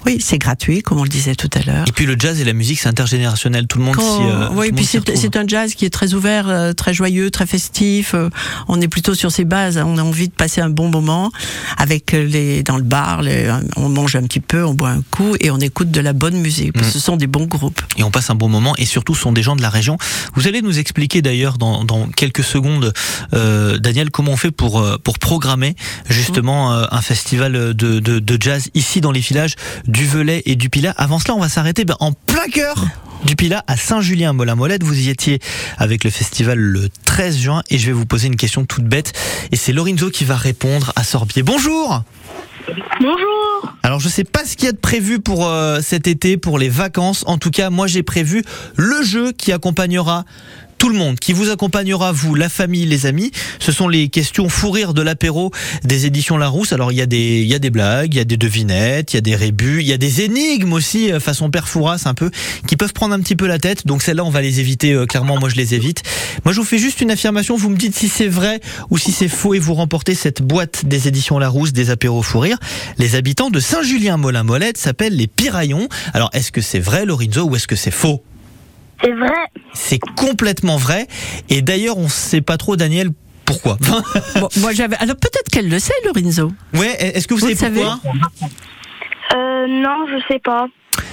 oui, c'est gratuit, comme on le disait tout à l'heure. Et puis le jazz et la musique, c'est intergénérationnel. Tout le monde s'y. euh, oui, puis c'est un jazz qui est très ouvert, euh, très joyeux, très festif. euh, on est plutôt sur ses bases. On a envie de passer un bon moment avec les dans le bar. les- on mange un petit peu, on boit un coup et on écoute de la bonne musique. Mm. Ce sont des bons groupes. et on passe un bon moment et surtout ce sont des gens de la région. Vous allez nous expliquer d'ailleurs dans, dans quelques secondes, euh, Daniel, comment on fait pour pour programmer justement un festival de, de, de jazz ici dans les villages du Velay et du Pilat. Avant cela, on va s'arrêter ben, en plein cœur du Pilat à Saint-Julien-Molin-Molette. Vous y étiez avec le festival le 13 juin et je vais vous poser une question toute bête et c'est Lorenzo qui va répondre à Sorbier. Bonjour. Bonjour. Alors je sais pas ce qu'il y a de prévu pour euh, cet été, pour les vacances. En tout cas, moi j'ai prévu le jeu qui accompagnera tout le monde, qui vous accompagnera, vous, la famille, les amis? Ce sont les questions fou de l'apéro des éditions Larousse. Alors il y a des, y a des blagues, il y a des devinettes, il y a des rébus, il y a des énigmes aussi, euh, façon père Fouras un peu, qui peuvent prendre un petit peu la tête. Donc celles-là, on va les éviter. euh, clairement, moi je les évite. Moi je vous fais juste une affirmation. Vous me dites si c'est vrai ou si c'est faux et vous remportez cette boîte des éditions Larousse des apéros fou. Les habitants de Saint-Julien-Molin-Molette s'appellent les Piraillons. Alors est-ce que c'est vrai, Lorenzo, ou est-ce que c'est faux? C'est vrai. c'est complètement vrai. Et d'ailleurs, on ne sait pas trop, Daniel, pourquoi. (laughs) Bon, moi j'avais. Alors peut-être qu'elle le sait, Lorenzo. ouais, est-ce que vous, Vous savez pourquoi? Euh, non, je sais pas.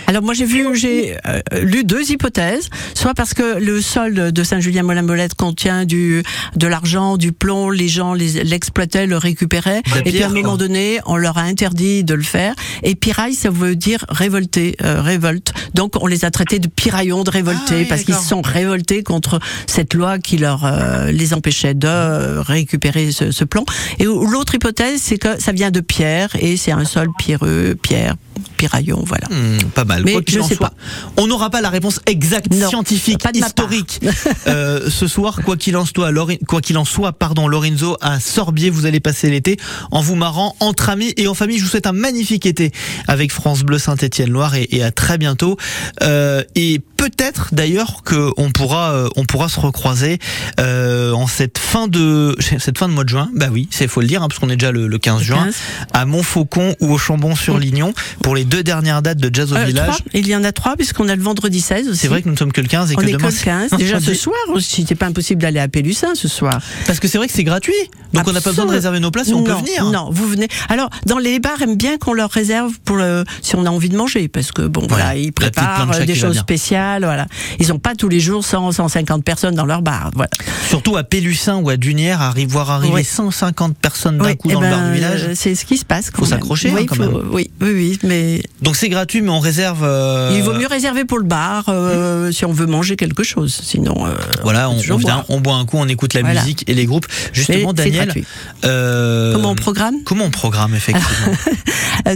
Alors moi j'ai vu, j'ai euh, lu deux hypothèses, soit parce que le sol de Saint-Julien-Molin-Molette contient du de l'argent, du plomb, les gens l'exploitaient, le récupéraient, La et puis à un moment donné on leur a interdit de le faire. Et piraille ça veut dire révolter, euh, révolte. Donc on les a traités de piraillons, de révoltés, Ah oui, parce qu'ils se sont révoltés contre cette loi qui leur euh, les empêchait de euh, récupérer ce, ce plomb. Et l'autre hypothèse c'est que ça vient de pierre et c'est un sol pierreux, pierre. Piraillon, voilà. Hmm, pas mal. Mais Quoi qu'il je en sais soit, on n'aura pas la réponse exacte, Non, scientifique, pas historique. (laughs) Euh, ce soir, quoi qu'il en soit, Lori- quoi qu'il en soit, pardon, Lorenzo à Sorbier, vous allez passer l'été en vous marrant entre amis et en famille. Je vous souhaite un magnifique été avec France Bleu Saint-Étienne-Loire et, et à très bientôt. Euh, et peut-être d'ailleurs que on pourra, euh, on pourra se recroiser en cette fin de (laughs) cette fin de mois de juin. Bah oui, c'est faut le dire, hein, parce qu'on est déjà le, le 15 juin, 15. à Montfaucon ou au Chambon-sur-Lignon pour les deux dernières dates de Jazz au Euh, Village. Il y en a trois, puisqu'on a le vendredi 16 aussi. C'est vrai que nous ne sommes que le 15 et on que est demain. que le 15. Déjà ce soir aussi, c'est pas impossible d'aller à Pélussin ce soir. Parce que c'est vrai que c'est gratuit. Donc on n'a pas besoin de réserver nos places et on peut venir. Non, vous venez. Alors, dans les bars, aiment bien qu'on leur réserve pour le, si on a envie de manger, parce que bon, voilà, ils préparent plancha des choses spéciales, voilà. Ils ont pas tous les jours 100, 150 personnes dans leur bar, voilà. Surtout à Pélussin ou à Dunière, arrive, voir arriver Oui. 150 personnes d'un Oui, coup eh dans le bar ben, du village. euh, C'est ce qui se passe. quand Faut s'accrocher, Oui, hein, quand faut- même. oui, oui, oui, mais Donc c'est gratuit, mais on réserve. euh, il vaut mieux réserver pour le bar euh, si on veut manger quelque chose. Sinon, euh, Voilà, on vient, boit un coup, on écoute la Voilà. musique et les groupes. Justement, Mais Daniel, Comment on programme? Comment on programme effectivement? (laughs)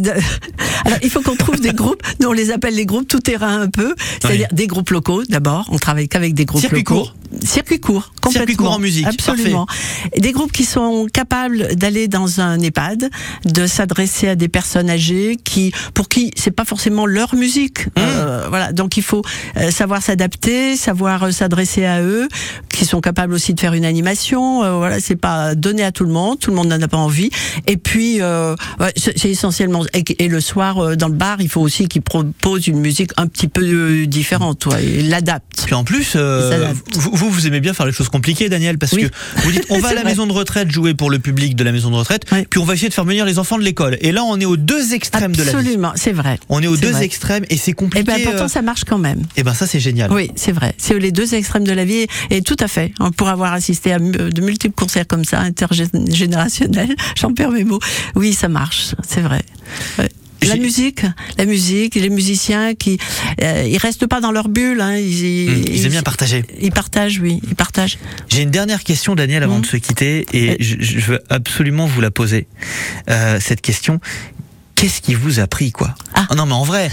Alors, il faut qu'on trouve des groupes. Nous, on les appelle les groupes tout terrain un peu. C'est-à-dire des groupes locaux, d'abord. On travaille qu'avec des groupes Circuit locaux. court. Circuit court, complètement. Circuit court en musique, Absolument. Des groupes qui sont capables d'aller dans un EHPAD, de s'adresser à des personnes âgées qui, pour qui c'est pas forcément leur musique. Mmh. Euh, voilà. Donc, il faut euh, savoir s'adapter, savoir euh, s'adresser à eux, qui sont capables aussi de faire une animation. Euh, voilà, c'est pas donné à tout le monde. Tout le monde n'en a pas envie. Et puis, euh, ouais, c'est essentiellement. Et, et le soir, euh, dans le bar, il faut aussi qu'ils proposent une musique un petit peu différente. Ouais, et l'adaptent. Puis en plus, euh, vous, vous, vous aimez bien faire les choses compliquées, Daniel, parce Oui. que vous dites (laughs) on va à la vrai. maison de retraite jouer pour le public de la maison de retraite, puis on va essayer de faire venir les enfants de l'école. Et là, on est aux deux extrêmes de la vie. Absolument, c'est vrai. On est aux deux vrai. extrêmes et c'est compliqué. Et ben pourtant euh, ça marche quand même. Et ben ça c'est génial. Oui, c'est vrai. C'est les deux extrêmes de la vie et tout à fait. Pour avoir assisté à de multiples concerts comme ça, intergénérationnels, (laughs) j'en perds mes mots. Oui, ça marche, c'est vrai. Ouais. La musique, la musique, les musiciens qui, euh, ils restent pas dans leur bulle. Hein, ils, Mmh, ils aiment bien partager. Ils partagent, oui, ils partagent. J'ai une dernière question, Daniel, avant de se quitter, et je, je veux absolument vous la poser. Euh, cette question. Qu'est-ce qui vous a pris, quoi Ah Non, mais en vrai,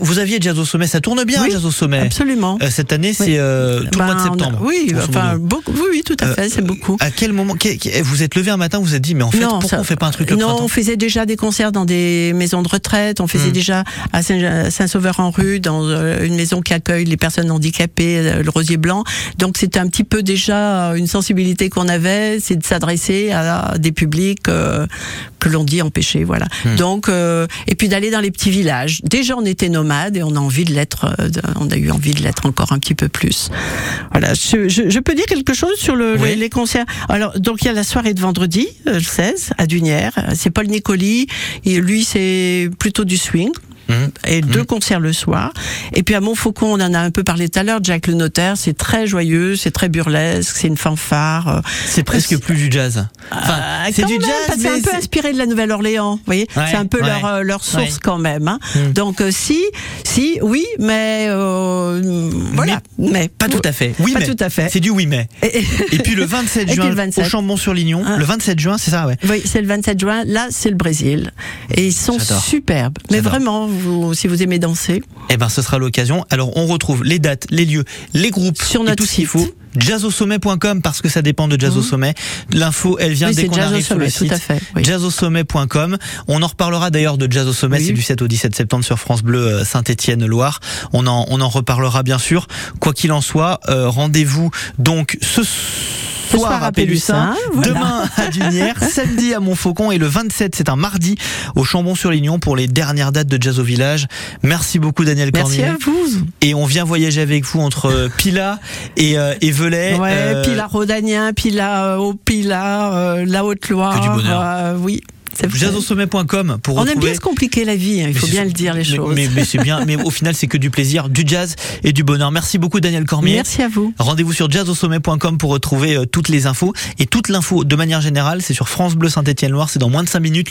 vous aviez Jazz au sommet, ça tourne bien, Oui, Jazz au sommet. Absolument. Euh, cette année, c'est euh, tout le mois de a- septembre. oui, enfin, beaucoup, oui, oui, tout à Euh, fait, c'est beaucoup. À quel moment qu'est- vous êtes levé un matin, vous vous êtes dit, mais en fait, pourquoi ça- on fait pas un truc le Non, on faisait déjà des concerts dans des maisons de retraite. On faisait Hmm. déjà à Saint- Saint-Sauveur-en-Rue, dans euh, une maison qui accueille les personnes handicapées, euh, le Rosier Blanc. Donc c'était un petit peu déjà euh, une sensibilité qu'on avait, c'est de s'adresser à des publics euh, que l'on dit empêchés, voilà. Hmm. Donc euh, et puis d'aller dans les petits villages. Déjà on était nomades et on a envie de l'être. euh, on a eu envie de l'être encore un petit peu plus. Voilà. Je, je- je peux dire quelque chose sur le, Oui. les, les concerts? Alors donc il y a la soirée de vendredi, euh, le 16, à Dunière. C'est Paul Nicoli. Et lui c'est plutôt du swing. Mmh. Et deux concerts le soir. Et puis à Montfaucon, on en a un peu parlé tout à l'heure. Jack le Notaire, c'est très joyeux, c'est très burlesque, c'est une fanfare. euh, C'est presque plus du jazz. Enfin, ah, c'est quand du même, jazz, c'est un peu c'est- inspiré de la Nouvelle-Orléans, vous voyez. Ouais, c'est un peu ouais. leur euh, leur source Ouais. quand même. hein. Mm. Donc euh, si, si, oui, mais euh, voilà, mais, Pas tout à fait. Oui, pas mais. tout à fait. C'est du oui, mais. Et, Et puis le 27 (laughs) Et puis juin, le 27. au Chambon-sur-Lignon, Ah. le 27 juin, c'est ça, ouais. Oui, c'est le 27 juin. Là, c'est le Brésil. Et ils sont superbes. Mais vraiment, vous, si vous aimez danser. Eh ben, ce sera l'occasion. Alors, on retrouve les dates, les lieux, les groupes Sur et notre tout ce qu'il site. faut. Jazzosommet.com parce que ça dépend de Jazz au Mhm. Sommet. L'info, elle vient Oui, dès qu'on arrive sur le site. tout oui. Jazzosommet.com. On en reparlera d'ailleurs de Jazz au Sommet, Oui. c'est du 7 au 17 septembre sur France Bleu euh, Saint-Étienne-Loire. On en, on en reparlera bien sûr. Quoi qu'il en soit, euh, rendez-vous donc ce soir, à Pélussin, voilà. demain à Dunière, (laughs) samedi à Montfaucon et le 27, c'est un mardi au Chambon-sur-Lignon pour les dernières dates de Jazz au Village. Merci beaucoup Daniel Merci Cormier. à vous. Et on vient voyager avec vous entre euh, Pila et, euh, et Velay. Ouais, Euh, Pila Rodanien, Pila au Pila, euh, la Haute-Loire. Que du bonheur. oui. jazzosommet.com pour On aime bien se compliquer la vie, hein, il faut bien le dire les mais- choses. Mais, mais c'est bien. Mais au final, c'est que du plaisir, du jazz et du bonheur. Merci beaucoup, Daniel Cormier. Merci à vous. Rendez-vous sur jazzosommet.com pour retrouver euh, toutes les infos. Et toute l'info, de manière générale, c'est sur France Bleu Saint-Étienne-Loire. C'est dans moins de 5 minutes.